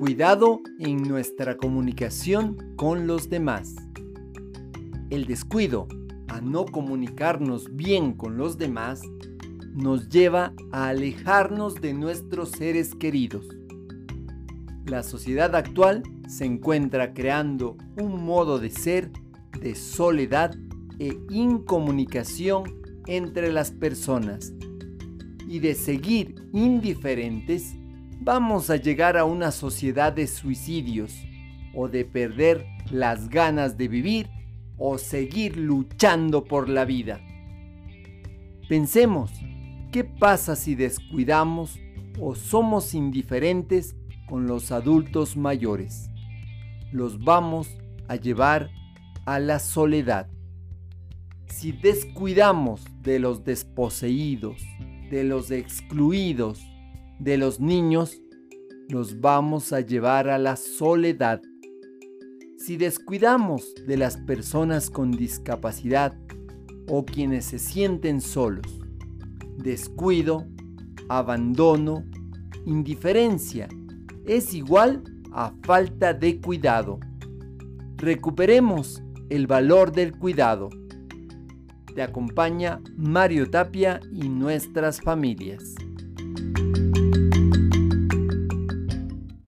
Cuidado en nuestra comunicación con los demás. El descuido a no comunicarnos bien con los demás nos lleva a alejarnos de nuestros seres queridos. La sociedad actual se encuentra creando un modo de ser de soledad e incomunicación entre las personas. Y de seguir indiferentes, vamos a llegar a una sociedad de suicidios o de perder las ganas de vivir o seguir luchando por la vida. Pensemos, ¿qué pasa si descuidamos o somos indiferentes con los adultos mayores? Los vamos a llevar a la soledad. Si descuidamos de los desposeídos, de los excluidos, de los niños, los vamos a llevar a la soledad. Si descuidamos de las personas con discapacidad o quienes se sienten solos, descuido, abandono, indiferencia, es igual a falta de cuidado. Recuperemos el valor del cuidado. Te acompaña Mario Tapia y nuestras familias.